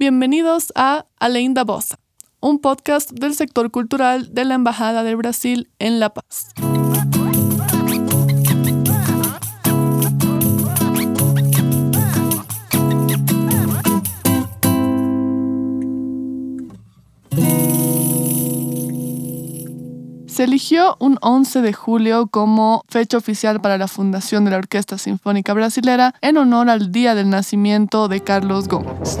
Bienvenidos a Além da Bossa, un podcast del sector cultural de la Embajada del Brasil en La Paz. Se eligió un 11 de julio como fecha oficial para la fundación de la Orquesta Sinfónica Brasilera en honor al día del nacimiento de Carlos Gómez.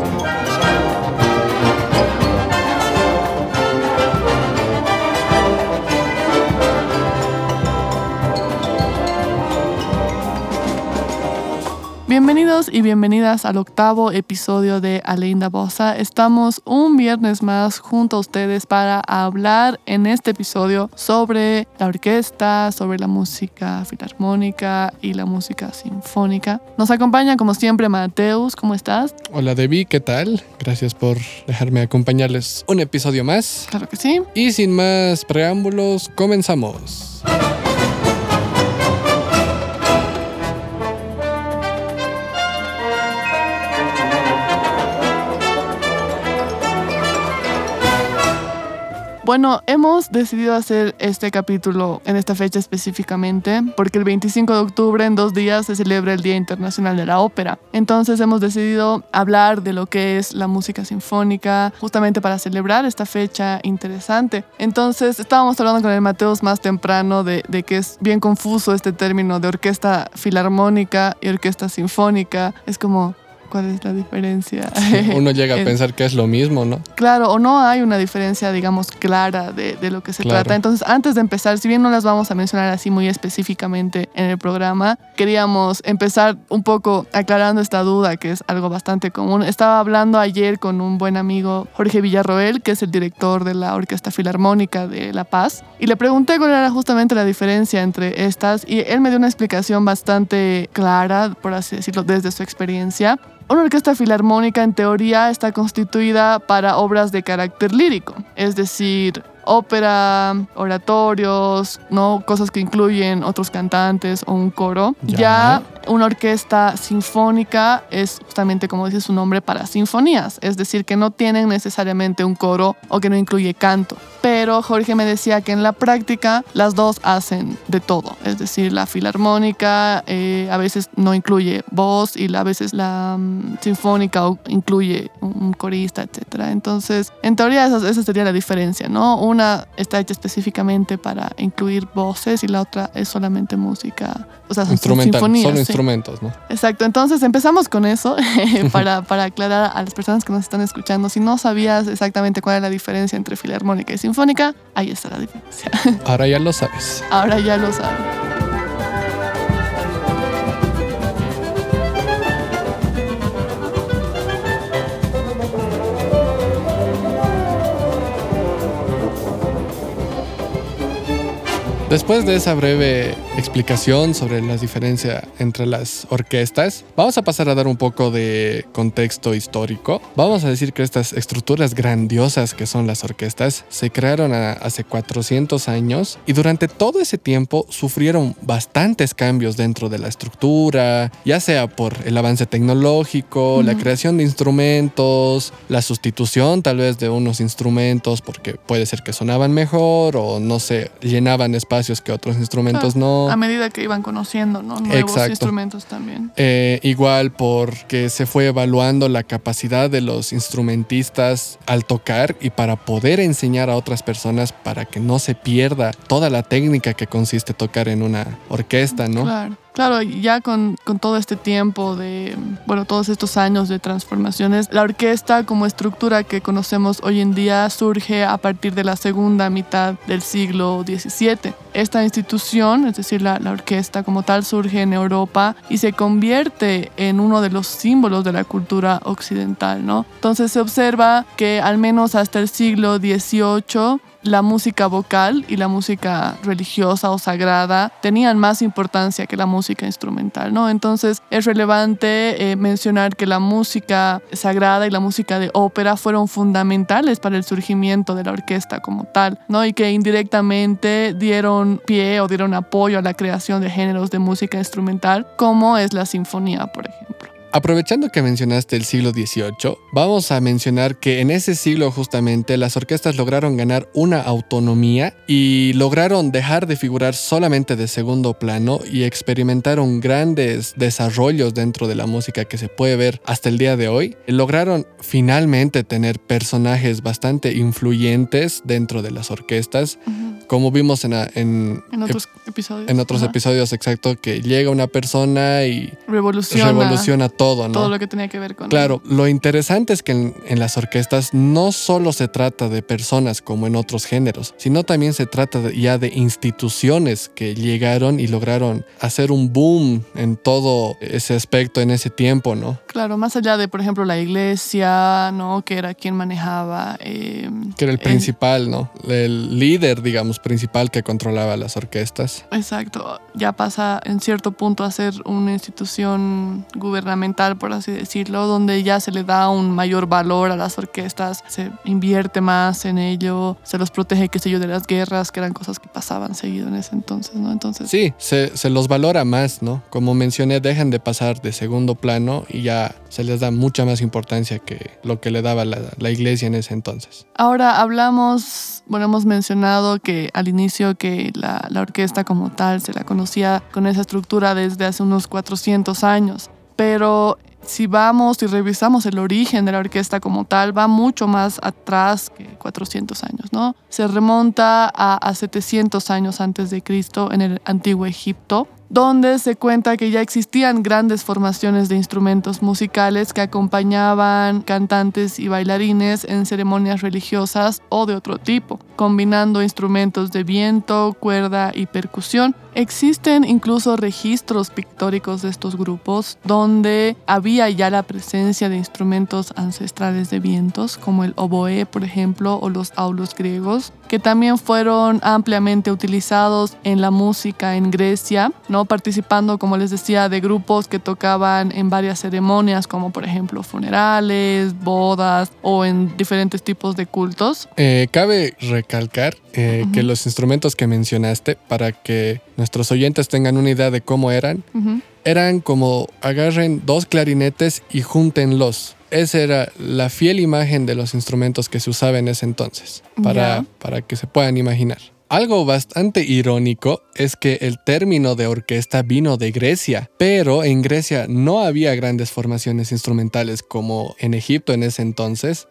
Bienvenidos y bienvenidas al octavo episodio de Aleinda Bossa. Estamos un viernes más junto a ustedes para hablar en este episodio sobre la orquesta, sobre la música filarmónica y la música sinfónica. Nos acompaña como siempre Mateus, ¿cómo estás? Hola Debbie, ¿qué tal? Gracias por dejarme acompañarles un episodio más. Claro que sí. Y sin más preámbulos, comenzamos. Bueno, hemos decidido hacer este capítulo en esta fecha específicamente porque el 25 de octubre, en dos días, se celebra el Día Internacional de la Ópera. Entonces hemos decidido hablar de lo que es la música sinfónica justamente para celebrar esta fecha interesante. Entonces estábamos hablando con el Mateos más temprano de, de que es bien confuso este término de orquesta filarmónica y orquesta sinfónica. Es como, cuál es la diferencia. Uno llega a pensar que es lo mismo, ¿no? Claro, o no hay una diferencia, digamos, clara de, de lo que se trata. Entonces, antes de empezar, si bien no las vamos a mencionar así muy específicamente en el programa, queríamos empezar un poco aclarando esta duda, que es algo bastante común. Estaba hablando ayer con un buen amigo, Jorge Villarroel, que es el director de la Orquesta Filarmónica de La Paz, y le pregunté cuál era justamente la diferencia entre estas, y él me dio una explicación bastante clara, por así decirlo, desde su experiencia. Una orquesta filarmónica en teoría está constituida para obras de carácter lírico, es decir, ópera, oratorios, ¿no? cosas que incluyen otros cantantes o un coro. Ya. ya. una orquesta sinfónica es justamente como dice su nombre para sinfonías, es decir, que no tienen necesariamente un coro o que no incluye canto. Pero Jorge me decía que en la práctica las dos hacen de todo, es decir, la filarmónica eh, a veces no incluye voz y a veces la um, sinfónica incluye un corista, etc. Entonces, en teoría esa, esa sería la diferencia, ¿no? Una está hecha específicamente para incluir voces y la otra es solamente música, o sea, son sinfonías. Solo sí. instrumentos, ¿no? Exacto, entonces empezamos con eso para, para aclarar a las personas que nos están escuchando. Si no sabías exactamente cuál es la diferencia entre filarmónica y sinfónica, ahí está la diferencia. Ahora ya lo sabes. Ahora ya lo sabes. Después de esa breve explicación sobre la diferencia entre las orquestas, vamos a pasar a dar un poco de contexto histórico. Vamos a decir que estas estructuras grandiosas que son las orquestas se crearon hace 400 años y durante todo ese tiempo sufrieron bastantes cambios dentro de la estructura, ya sea por el avance tecnológico, uh -huh. la creación de instrumentos, la sustitución tal vez de unos instrumentos porque puede ser que sonaban mejor o no se llenaban espacios que otros instrumentos Ah, no. A medida que iban conociendo, ¿no? Nuevos Exacto. instrumentos también. Eh, igual porque se fue evaluando la capacidad de los instrumentistas al tocar y para poder enseñar a otras personas para que no se pierda toda la técnica que consiste tocar en una orquesta, ¿no? Claro. Claro, ya con, con, todo este tiempo de, bueno, todos estos años de transformaciones, la orquesta como estructura que conocemos hoy en día surge a partir de la segunda mitad del siglo XVII. Esta institución, es decir, la, la orquesta como tal, surge en Europa y se convierte en uno de los símbolos de la cultura occidental, ¿no? Entonces se observa que al menos hasta el siglo XVIII la música vocal y la música religiosa o sagrada tenían más importancia que la música instrumental, ¿no? Entonces es relevante eh, mencionar que la música sagrada y la música de ópera fueron fundamentales para el surgimiento de la orquesta como tal, ¿no? Y que indirectamente dieron pie o dieron apoyo a la creación de géneros de música instrumental, como es la sinfonía, por ejemplo. Aprovechando que mencionaste el siglo XVIII, vamos a mencionar que en ese siglo justamente las orquestas lograron ganar una autonomía y lograron dejar de figurar solamente de segundo plano y experimentaron grandes desarrollos dentro de la música que se puede ver hasta el día de hoy. Lograron finalmente tener personajes bastante influyentes dentro de las orquestas como vimos en, en, otros episodios. En otros episodios, exacto, que llega una persona y revoluciona, revoluciona todo, ¿no? Todo lo que tenía que ver con. Claro, lo interesante es que en, las orquestas no solo se trata de personas como en otros géneros, sino también se trata ya de instituciones que llegaron y lograron hacer un boom en todo ese aspecto en ese tiempo, ¿no? Claro, más allá de, por ejemplo, la iglesia, ¿no? Que era quien manejaba. Eh, que era el principal, ¿no? El líder, digamos principal que controlaba las orquestas. Exacto, ya pasa en cierto punto a ser una institución gubernamental, por así decirlo, donde ya se le da un mayor valor a las orquestas, se invierte más en ello, se los protege, qué sé yo, de las guerras, que eran cosas que pasaban seguido en ese entonces, ¿no? Entonces... Sí, se, se los valora más, ¿no? Como mencioné, dejan de pasar de segundo plano y ya se les da mucha más importancia que lo que le daba la, iglesia en ese entonces. Ahora hablamos, bueno, hemos mencionado que al inicio que la, orquesta como tal se la conocía con esa estructura desde hace unos 400 años, pero si vamos y revisamos el origen de la orquesta como tal, va mucho más atrás que 400 años, ¿no? Se remonta a, a 700 años antes de Cristo en el antiguo Egipto, donde se cuenta que ya existían grandes formaciones de instrumentos musicales que acompañaban cantantes y bailarines en ceremonias religiosas o de otro tipo, combinando instrumentos de viento, cuerda y percusión. Existen incluso registros pictóricos de estos grupos donde había ya la presencia de instrumentos ancestrales de vientos, como el oboe, por ejemplo, o los aulos griegos, que también fueron ampliamente utilizados en la música en Grecia, ¿no? Participando, como les decía, de grupos que tocaban en varias ceremonias, como por ejemplo funerales, bodas o en diferentes tipos de cultos. Eh, cabe recalcar eh, que los instrumentos que mencionaste, para que nuestros oyentes tengan una idea de cómo eran, eran como agarren dos clarinetes y júntenlos. Esa era la fiel imagen de los instrumentos que se usaba en ese entonces, para, para que se puedan imaginar. Algo bastante irónico es que el término de orquesta vino de Grecia, pero en Grecia no había grandes formaciones instrumentales como en Egipto en ese entonces.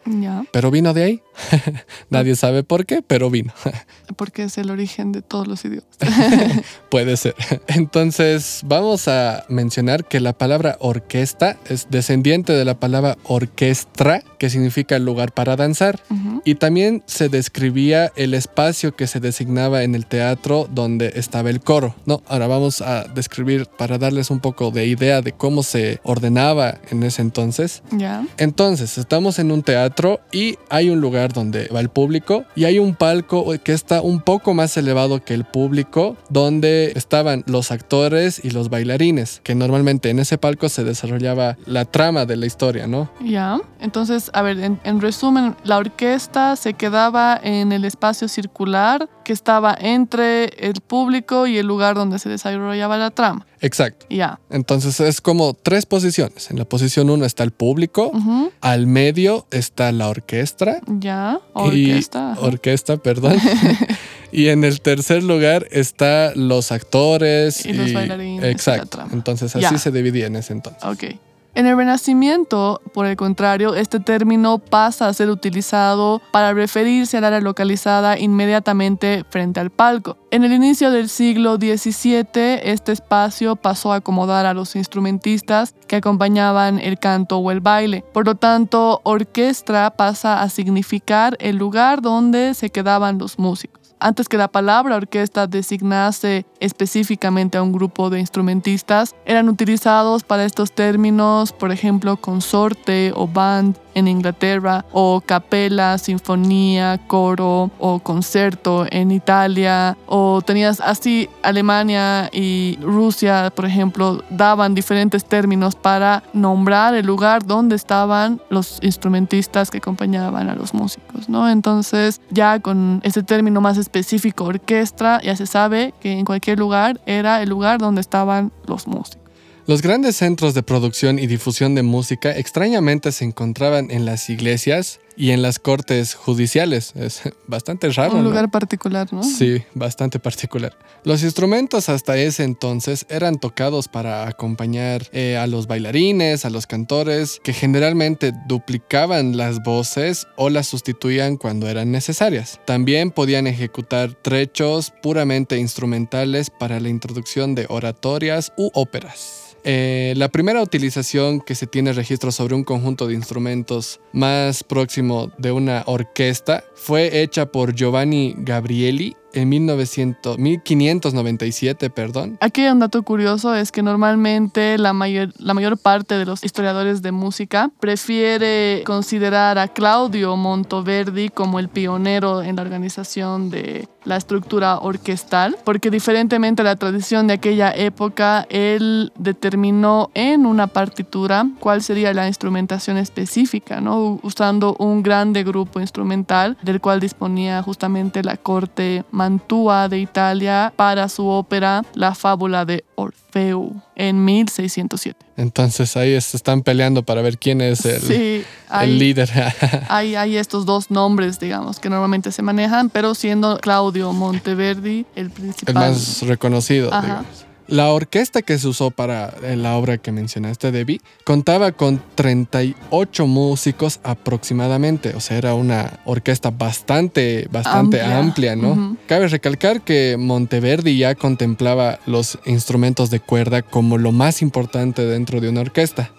Pero vino de ahí. Nadie sabe por qué, pero vino. Porque es el origen de todos los idiomas. Puede ser. Entonces, vamos a mencionar que la palabra orquesta es descendiente de la palabra orquestra, que significa lugar para danzar. Y también se describía el espacio que se designaba en el teatro donde estaba el coro. No, ahora vamos a describir para darles un poco de idea de cómo se ordenaba en ese entonces. Ya. Entonces, estamos en un teatro y hay un lugar donde va el público y hay un palco que está un poco más elevado que el público donde estaban los actores y los bailarines, que normalmente en ese palco se desarrollaba la trama de la historia, ¿no? Ya. Entonces, a ver, en resumen, la orquesta se quedaba en el espacio circular que estaba entre el público y el lugar donde se desarrollaba la trama. Exacto. Ya. Entonces es como tres posiciones. En la posición uno está el público, al medio está la orquesta. Ya, orquesta. orquesta, perdón. y en el tercer lugar está los actores. Y, los bailarines. Exacto. Entonces así se dividía en ese entonces. Ok. En el Renacimiento, por el contrario, este término pasa a ser utilizado para referirse al área localizada inmediatamente frente al palco. En el inicio del siglo XVII, este espacio pasó a acomodar a los instrumentistas que acompañaban el canto o el baile. Por lo tanto, orquesta pasa a significar el lugar donde se quedaban los músicos antes que la palabra orquesta designase específicamente a un grupo de instrumentistas, eran utilizados para estos términos, por ejemplo, consorte o band en Inglaterra, o capella, sinfonía, coro o concerto en Italia, o tenías así Alemania y Rusia, por ejemplo, daban diferentes términos para nombrar el lugar donde estaban los instrumentistas que acompañaban a los músicos, ¿no? Entonces, ya con ese término más específico, orquesta, ya se sabe que en cualquier lugar era el lugar donde estaban los músicos. Los grandes centros de producción y difusión de música extrañamente se encontraban en las iglesias y en las cortes judiciales. Es bastante raro. Un lugar particular, ¿no? Sí, bastante particular. Los instrumentos hasta ese entonces eran tocados para acompañar eh, a los bailarines, a los cantores, que generalmente duplicaban las voces o las sustituían cuando eran necesarias. También podían ejecutar trechos puramente instrumentales para la introducción de oratorias u óperas. Eh, la primera utilización que se tiene registro sobre un conjunto de instrumentos más próximo de una orquesta fue hecha por Giovanni Gabrieli en 1900, 1597, perdón. Aquí hay un dato curioso, es que normalmente la mayor, la mayor parte de los historiadores de música prefiere considerar a Claudio Montoverdi como el pionero en la organización de la estructura orquestal, porque diferentemente a la tradición de aquella época, él determinó en una partitura cuál sería la instrumentación específica, ¿no? usando un grande grupo instrumental del cual disponía justamente la corte Mantua de Italia para su ópera La fábula de Orfeo en 1607. Entonces ahí se están peleando para ver quién es el, el líder. hay, hay estos dos nombres, digamos, que normalmente se manejan, pero siendo Claudio Monteverdi el principal. El más reconocido, digamos. La orquesta que se usó para eh, la obra que mencionaste, Debbie, contaba con 38 músicos aproximadamente. O sea, era una orquesta bastante, bastante amplia, ¿no? Cabe recalcar que Monteverdi ya contemplaba los instrumentos de cuerda como lo más importante dentro de una orquesta.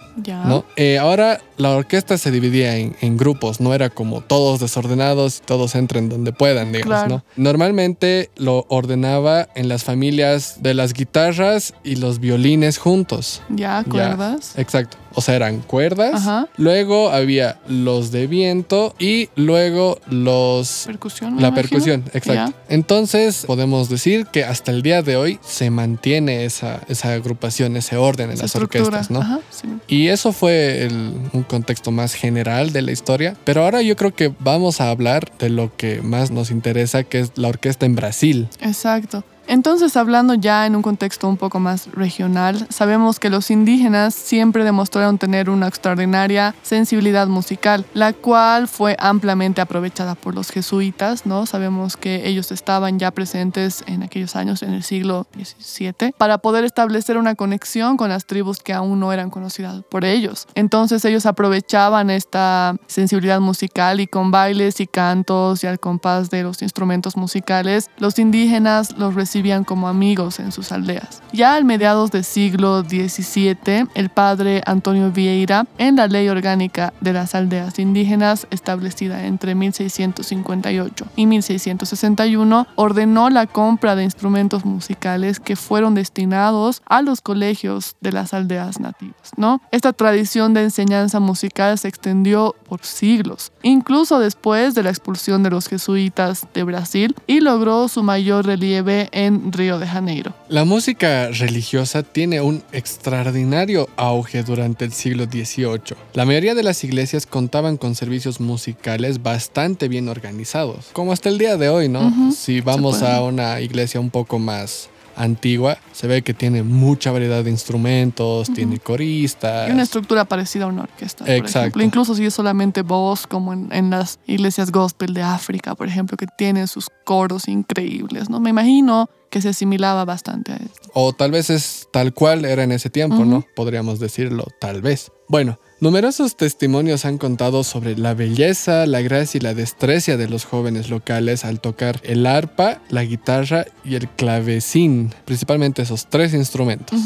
¿no? Eh, ahora la orquesta se dividía en, grupos, no era como todos desordenados, todos entren donde puedan, digamos, ¿no? Normalmente lo ordenaba en las familias de las guitarras y los violines juntos. Ya, cuerdas. exacto. O sea, eran cuerdas. Luego había los de viento y luego los... Percusión. La percusión, exacto. Entonces podemos decir que hasta el día de hoy se mantiene esa, esa agrupación, ese orden en las orquestas, ¿no? Y eso fue un contexto más general de la historia. Pero ahora yo creo que vamos a hablar de lo que más nos interesa, que es la orquesta en Brasil. Exacto. Entonces, hablando ya en un contexto un poco más regional, sabemos que los indígenas siempre demostraron tener una extraordinaria sensibilidad musical, la cual fue ampliamente aprovechada por los jesuitas, ¿no? Sabemos que ellos estaban ya presentes en aquellos años, en el siglo XVII, para poder establecer una conexión con las tribus que aún no eran conocidas por ellos. Entonces, ellos aprovechaban esta sensibilidad musical y con bailes y cantos y al compás de los instrumentos musicales, los indígenas los recibían vivían como amigos en sus aldeas. Ya al mediados del siglo XVII, el padre Antonio Vieira, en la ley orgánica de las aldeas indígenas establecida entre 1658 y 1661, ordenó la compra de instrumentos musicales que fueron destinados a los colegios de las aldeas nativas. ¿no? Esta tradición de enseñanza musical se extendió por siglos, incluso después de la expulsión de los jesuitas de Brasil y logró su mayor relieve en Río de Janeiro. La música religiosa tiene un extraordinario auge durante el siglo XVIII. La mayoría de las iglesias contaban con servicios musicales bastante bien organizados, como hasta el día de hoy, ¿no? Si vamos a una iglesia un poco más antigua, se ve que tiene mucha variedad de instrumentos, tiene coristas. Y una estructura parecida a una orquesta. Exacto. Por ejemplo. Incluso si es solamente voz, como en, las iglesias gospel de África, por ejemplo, que tienen sus coros increíbles, ¿no? Me imagino que se asimilaba bastante a esto. O tal vez es tal cual era en ese tiempo, ¿no? Podríamos decirlo, tal vez. Bueno, numerosos testimonios han contado sobre la belleza, la gracia y la destreza de los jóvenes locales al tocar el arpa, la guitarra y el clavecín, principalmente esos tres instrumentos.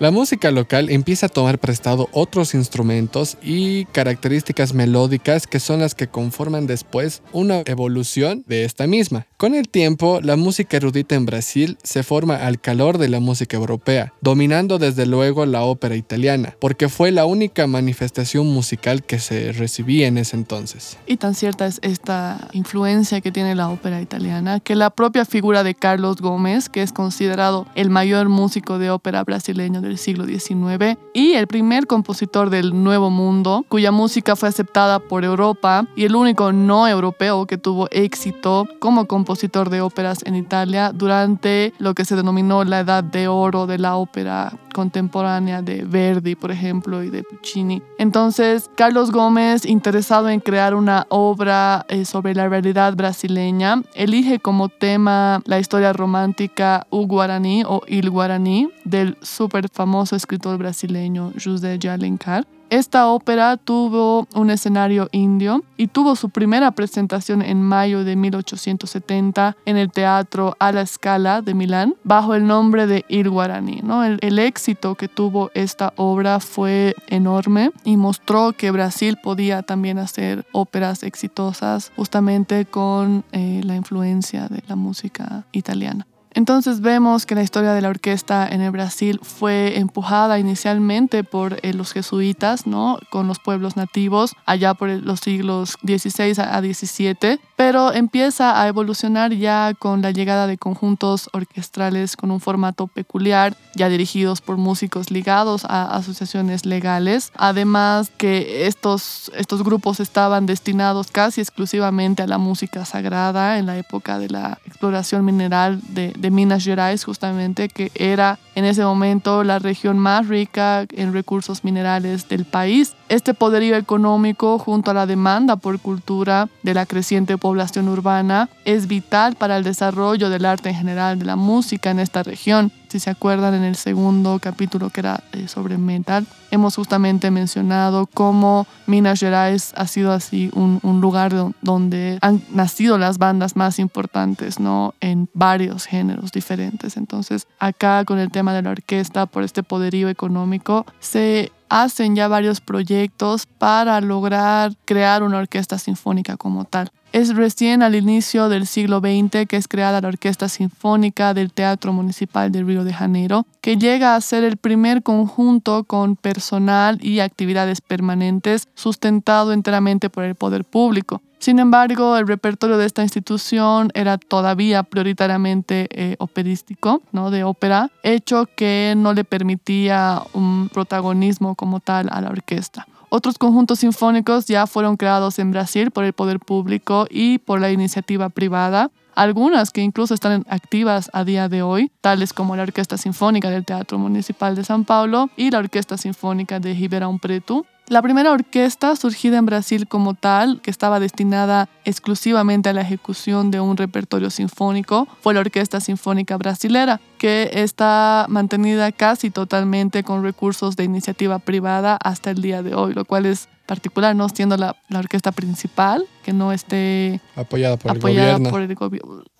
La música local empieza a tomar prestado otros instrumentos y características melódicas que son las que conforman después una evolución de esta misma. Con el tiempo, la música erudita en Brasil se forma al calor de la música europea, dominando desde luego la ópera italiana, porque fue la única manifestación musical que se recibía en ese entonces. Y tan cierta es esta influencia que tiene la ópera italiana, que la propia figura de Carlos Gómez, que es considerado el mayor músico de ópera brasileño del siglo XIX y el primer compositor del Nuevo Mundo, cuya música fue aceptada por Europa y el único no europeo que tuvo éxito como compositor de óperas en Italia durante lo que se denominó la Edad de Oro de la ópera contemporánea de Verdi, por ejemplo, y de Puccini. Entonces, Carlos Gómez, interesado en crear una obra eh, sobre la realidad brasileña, elige como tema la historia romántica U Guaraní o Il Guaraní del súper famoso escritor brasileño José de Alencar. Esta ópera tuvo un escenario indio y tuvo su primera presentación en mayo de 1870 en el Teatro a la Scala de Milán bajo el nombre de Il Guarani. ¿no? El, éxito que tuvo esta obra fue enorme y mostró que Brasil podía también hacer óperas exitosas justamente con eh, la influencia de la música italiana. Entonces vemos que la historia de la orquesta en el Brasil fue empujada inicialmente por eh, los jesuitas, ¿no? Con los pueblos nativos, allá por los siglos XVI a XVII, pero empieza a evolucionar ya con la llegada de conjuntos orquestrales con un formato peculiar, ya dirigidos por músicos ligados a asociaciones legales. Además que estos, estos grupos estaban destinados casi exclusivamente a la música sagrada en la época de la exploración mineral de de Minas Gerais, justamente, que era en ese momento la región más rica en recursos minerales del país. Este poderío económico, junto a la demanda por cultura de la creciente población urbana, es vital para el desarrollo del arte en general, de la música en esta región. Si se acuerdan en el segundo capítulo que era eh, sobre metal, hemos justamente mencionado cómo Minas Gerais ha sido así un, un lugar donde han nacido las bandas más importantes, ¿no? En varios géneros diferentes. Entonces, acá con el tema de la orquesta, por este poderío económico, se hacen ya varios proyectos para lograr crear una orquesta sinfónica como tal. Es recién al inicio del siglo XX que es creada la Orquesta Sinfónica del Teatro Municipal de Río de Janeiro, que llega a ser el primer conjunto con personal y actividades permanentes sustentado enteramente por el poder público. Sin embargo, el repertorio de esta institución era todavía prioritariamente eh, operístico, ¿no? de ópera, hecho que no le permitía un protagonismo como tal a la orquesta. Otros conjuntos sinfónicos ya fueron creados en Brasil por el poder público y por la iniciativa privada, algunas que incluso están activas a día de hoy, tales como la Orquesta Sinfónica del Teatro Municipal de San Paulo y la Orquesta Sinfónica de Ribeirão Preto, la primera orquesta surgida en Brasil como tal, que estaba destinada exclusivamente a la ejecución de un repertorio sinfónico, fue la Orquesta Sinfónica Brasilera, que está mantenida casi totalmente con recursos de iniciativa privada hasta el día de hoy, lo cual es particular, no siendo la, la orquesta principal, que no esté apoyada por el gobierno. Por el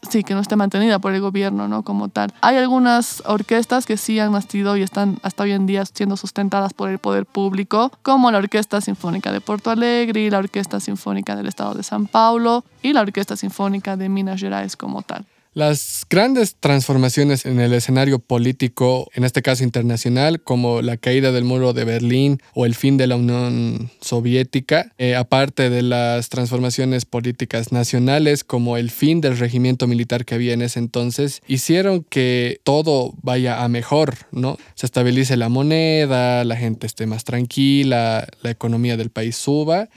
sí, que no esté mantenida por el gobierno, ¿no? Como tal. Hay algunas orquestas que sí han nacido y están hasta hoy en día siendo sustentadas por el poder público, como la Orquesta Sinfónica de Porto Alegre, la Orquesta Sinfónica del Estado de San Paulo y la Orquesta Sinfónica de Minas Gerais como tal. Las grandes transformaciones en el escenario político, en este caso internacional, como la caída del muro de Berlín o el fin de la Unión Soviética, eh, aparte de las transformaciones políticas nacionales, como el fin del regimiento militar que había en ese entonces, hicieron que todo vaya a mejor, ¿no? Se estabilice la moneda, la gente esté más tranquila, la economía del país suba.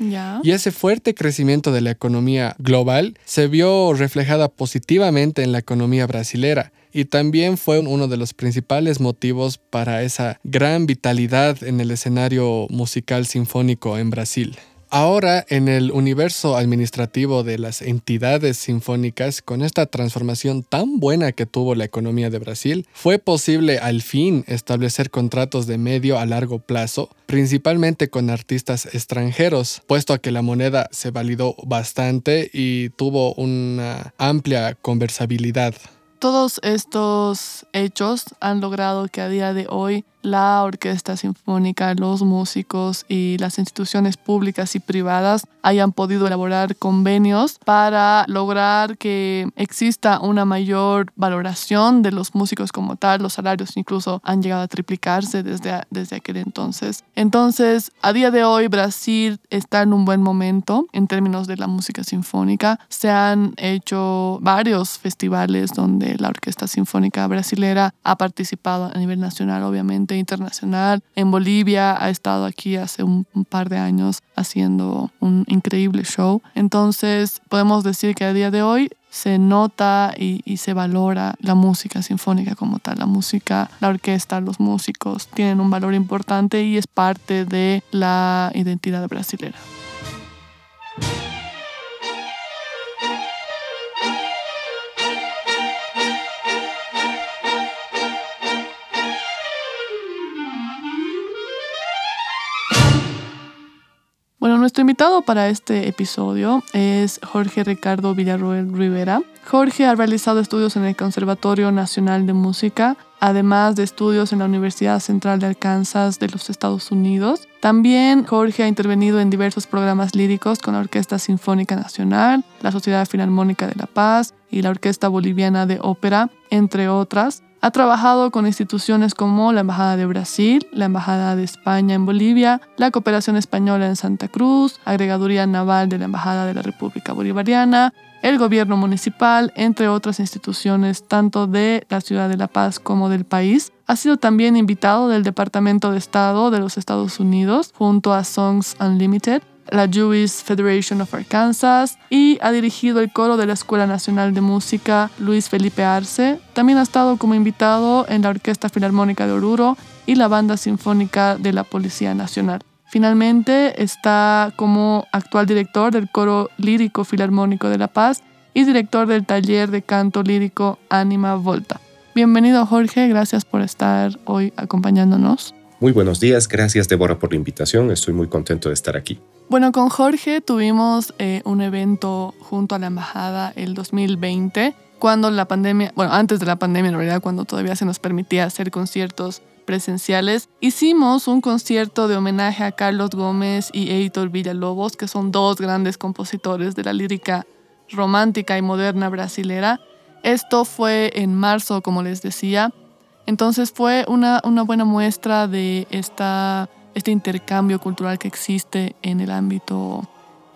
Y ese fuerte crecimiento de la economía global se vio reflejada positivamente en la economía brasilera y también fue uno de los principales motivos para esa gran vitalidad en el escenario musical sinfónico en Brasil. Ahora, en el universo administrativo de las entidades sinfónicas, con esta transformación tan buena que tuvo la economía de Brasil, fue posible al fin establecer contratos de medio a largo plazo, principalmente con artistas extranjeros, puesto a que la moneda se validó bastante y tuvo una amplia conversabilidad. Todos estos hechos han logrado que a día de hoy la orquesta sinfónica, los músicos y las instituciones públicas y privadas hayan podido elaborar convenios para lograr que exista una mayor valoración de los músicos como tal. Los salarios incluso han llegado a triplicarse desde, desde aquel entonces. Entonces, a día de hoy Brasil está en un buen momento en términos de la música sinfónica. Se han hecho varios festivales donde la Orquesta Sinfónica Brasilera ha participado a nivel nacional, obviamente internacional. En Bolivia ha estado aquí hace un, par de años haciendo un increíble show. Entonces podemos decir que a día de hoy se nota y, y, se valora la música sinfónica como tal. La música, la orquesta, los músicos tienen un valor importante y es parte de la identidad brasilera. Nuestro invitado para este episodio es Jorge Ricardo Villarroel Rivera. Jorge ha realizado estudios en el Conservatorio Nacional de Música, además de estudios en la Universidad Central de Arkansas de los Estados Unidos. También Jorge ha intervenido en diversos programas líricos con la Orquesta Sinfónica Nacional, la Sociedad Filarmónica de La Paz y la Orquesta Boliviana de Ópera, entre otras. Ha trabajado con instituciones como la Embajada de Brasil, la Embajada de España en Bolivia, la Cooperación Española en Santa Cruz, Agregaduría Naval de la Embajada de la República Bolivariana, el gobierno municipal, entre otras instituciones tanto de la ciudad de La Paz como del país. Ha sido también invitado del Departamento de Estado de los Estados Unidos junto a Songs Unlimited la Jewish Federation of Arkansas y ha dirigido el coro de la Escuela Nacional de Música Luis Felipe Arce. También ha estado como invitado en la Orquesta Filarmónica de Oruro y la Banda Sinfónica de la Policía Nacional. Finalmente está como actual director del Coro Lírico Filarmónico de La Paz y director del taller de canto lírico Anima Volta. Bienvenido Jorge, gracias por estar hoy acompañándonos. Muy buenos días, gracias Débora por la invitación, estoy muy contento de estar aquí. Bueno, con Jorge tuvimos eh, un evento junto a la embajada el 2020, cuando la pandemia, bueno, antes de la pandemia en realidad, cuando todavía se nos permitía hacer conciertos presenciales. Hicimos un concierto de homenaje a Carlos Gómez y Heitor Villalobos, que son dos grandes compositores de la lírica romántica y moderna brasilera. Esto fue en marzo, como les decía. Entonces fue una, una buena muestra de esta este intercambio cultural que existe en el ámbito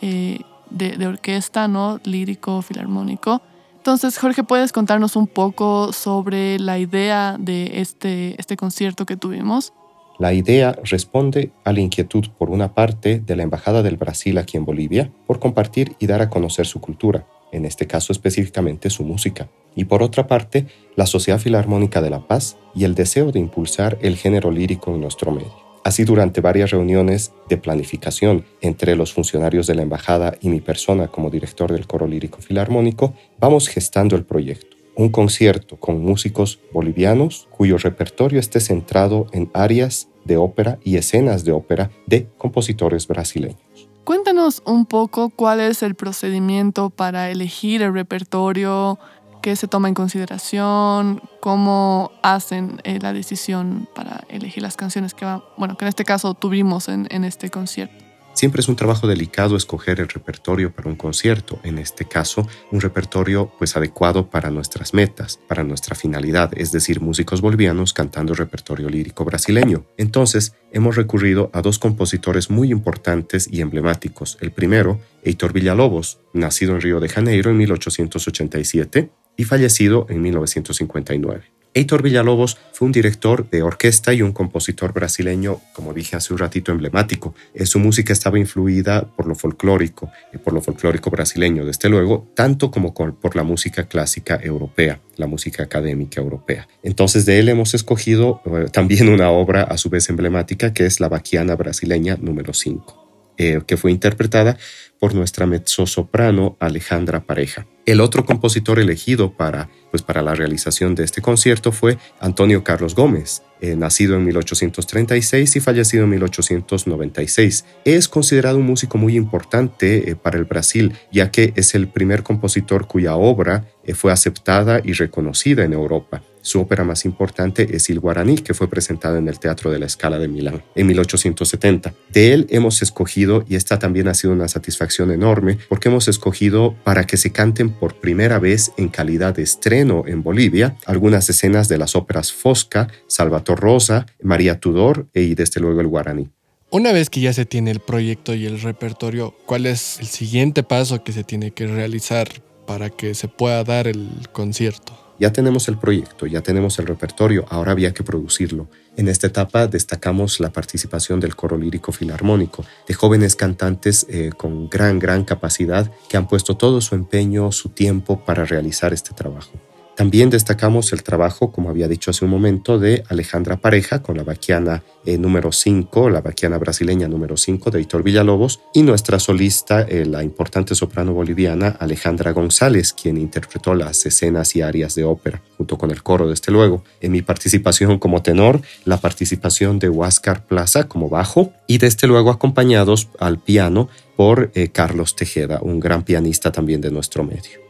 eh, de, orquesta, ¿no? lírico, filarmónico. Entonces, Jorge, ¿puedes contarnos un poco sobre la idea de este, este concierto que tuvimos? La idea responde a la inquietud, por una parte, de la Embajada del Brasil aquí en Bolivia, por compartir y dar a conocer su cultura, en este caso específicamente su música, y por otra parte, la Sociedad Filarmónica de La Paz y el deseo de impulsar el género lírico en nuestro medio. Así, durante varias reuniones de planificación entre los funcionarios de la embajada y mi persona como director del coro lírico filarmónico, vamos gestando el proyecto. Un concierto con músicos bolivianos cuyo repertorio esté centrado en áreas de ópera y escenas de ópera de compositores brasileños. Cuéntanos un poco cuál es el procedimiento para elegir el repertorio, qué se toma en consideración, cómo hacen eh, la decisión para elegir las canciones que va, bueno, que en este caso tuvimos en, en este concierto. Siempre es un trabajo delicado escoger el repertorio para un concierto, en este caso un repertorio pues adecuado para nuestras metas, para nuestra finalidad, es decir, músicos bolivianos cantando repertorio lírico brasileño. Entonces, hemos recurrido a dos compositores muy importantes y emblemáticos. El primero, Heitor Villalobos, nacido en Río de Janeiro en 1887, y fallecido en 1959. Heitor Villalobos fue un director de orquesta y un compositor brasileño, como dije hace un ratito, emblemático. Eh, su música estaba influida por lo folclórico, y por lo folclórico brasileño, desde luego, tanto como por la música clásica europea, la música académica europea. Entonces de él hemos escogido eh, también una obra a su vez emblemática, que es la Baquiana brasileña número 5, eh, que fue interpretada por nuestra mezzosoprano Alejandra Pareja. El otro compositor elegido para, pues para la realización de este concierto fue Antonio Carlos Gómez, eh, nacido en 1836 y fallecido en 1896. Es considerado un músico muy importante eh, para el Brasil, ya que es el primer compositor cuya obra fue aceptada y reconocida en Europa. Su ópera más importante es Il Guaraní, que fue presentada en el Teatro de la Scala de Milán en 1870. De él hemos escogido, y esta también ha sido una satisfacción enorme, porque hemos escogido para que se canten por primera vez en calidad de estreno en Bolivia algunas escenas de las óperas Fosca, Salvator Rosa, María Tudor y desde luego el Guaraní. Una vez que ya se tiene el proyecto y el repertorio, ¿cuál es el siguiente paso que se tiene que realizar para que se pueda dar el concierto? Ya tenemos el proyecto, ya tenemos el repertorio, ahora había que producirlo. En esta etapa destacamos la participación del coro lírico filarmónico, de jóvenes cantantes eh, con gran, gran capacidad que han puesto todo su empeño, su tiempo para realizar este trabajo. También destacamos el trabajo, como había dicho hace un momento, de Alejandra Pareja con la vaquiana eh, número 5, la vaquiana brasileña número 5 de Hitor Villalobos, y nuestra solista, eh, la importante soprano boliviana Alejandra González, quien interpretó las escenas y arias de ópera, junto con el coro, desde luego. En mi participación como tenor, la participación de Huáscar Plaza como bajo, y desde luego acompañados al piano por eh, Carlos Tejeda, un gran pianista también de nuestro medio.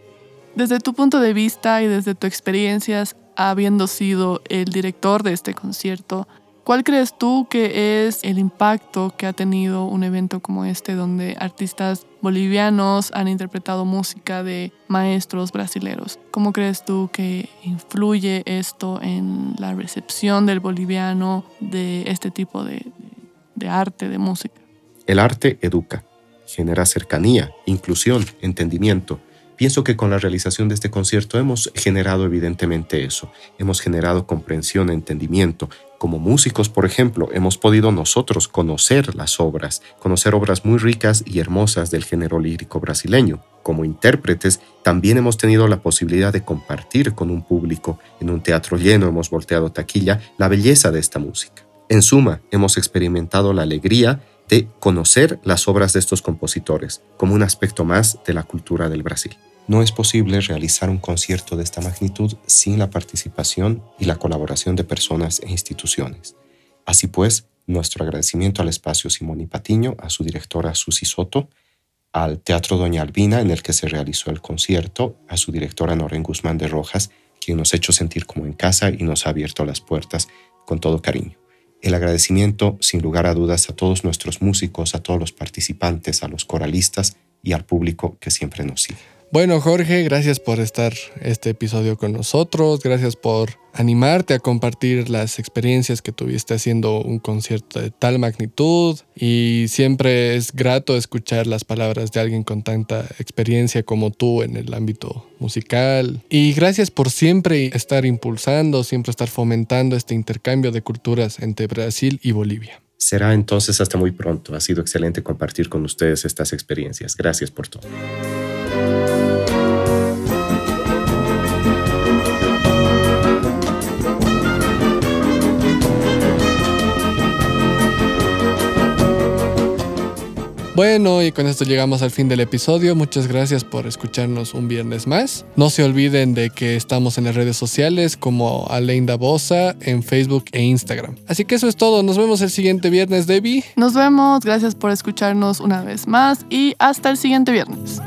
Desde tu punto de vista y desde tu experiencias, habiendo sido el director de este concierto, ¿cuál crees tú que es el impacto que ha tenido un evento como este donde artistas bolivianos han interpretado música de maestros brasileños? ¿Cómo crees tú que influye esto en la recepción del boliviano de este tipo de arte, de música? El arte educa, genera cercanía, inclusión, entendimiento Pienso que con la realización de este concierto hemos generado evidentemente eso, hemos generado comprensión, entendimiento. Como músicos, por ejemplo, hemos podido nosotros conocer las obras, conocer obras muy ricas y hermosas del género lírico brasileño. Como intérpretes, también hemos tenido la posibilidad de compartir con un público, en un teatro lleno hemos volteado taquilla, la belleza de esta música. En suma, hemos experimentado la alegría de conocer las obras de estos compositores como un aspecto más de la cultura del Brasil. No es posible realizar un concierto de esta magnitud sin la participación y la colaboración de personas e instituciones. Así pues, nuestro agradecimiento al espacio Simón y Patiño, a su directora Susi Soto, al Teatro Doña Albina en el que se realizó el concierto, a su directora Noren Guzmán de Rojas, quien nos ha hecho sentir como en casa y nos ha abierto las puertas con todo cariño. El agradecimiento, sin lugar a dudas, a todos nuestros músicos, a todos los participantes, a los coralistas y al público que siempre nos sigue. Bueno, Jorge, gracias por estar este episodio con nosotros. Gracias por animarte a compartir las experiencias que tuviste haciendo un concierto de tal magnitud. Y siempre es grato escuchar las palabras de alguien con tanta experiencia como tú en el ámbito musical. Y gracias por siempre estar impulsando, siempre estar fomentando este intercambio de culturas entre Brasil y Bolivia. Será entonces hasta muy pronto. Ha sido excelente compartir con ustedes estas experiencias. Gracias por todo. Bueno, y con esto llegamos al fin del episodio. Muchas gracias por escucharnos un viernes más. No se olviden de que estamos en las redes sociales como Aleinda Bosa en Facebook e Instagram. Así que eso es todo. Nos vemos el siguiente viernes, Debbie. Nos vemos. Gracias por escucharnos una vez más y hasta el siguiente viernes.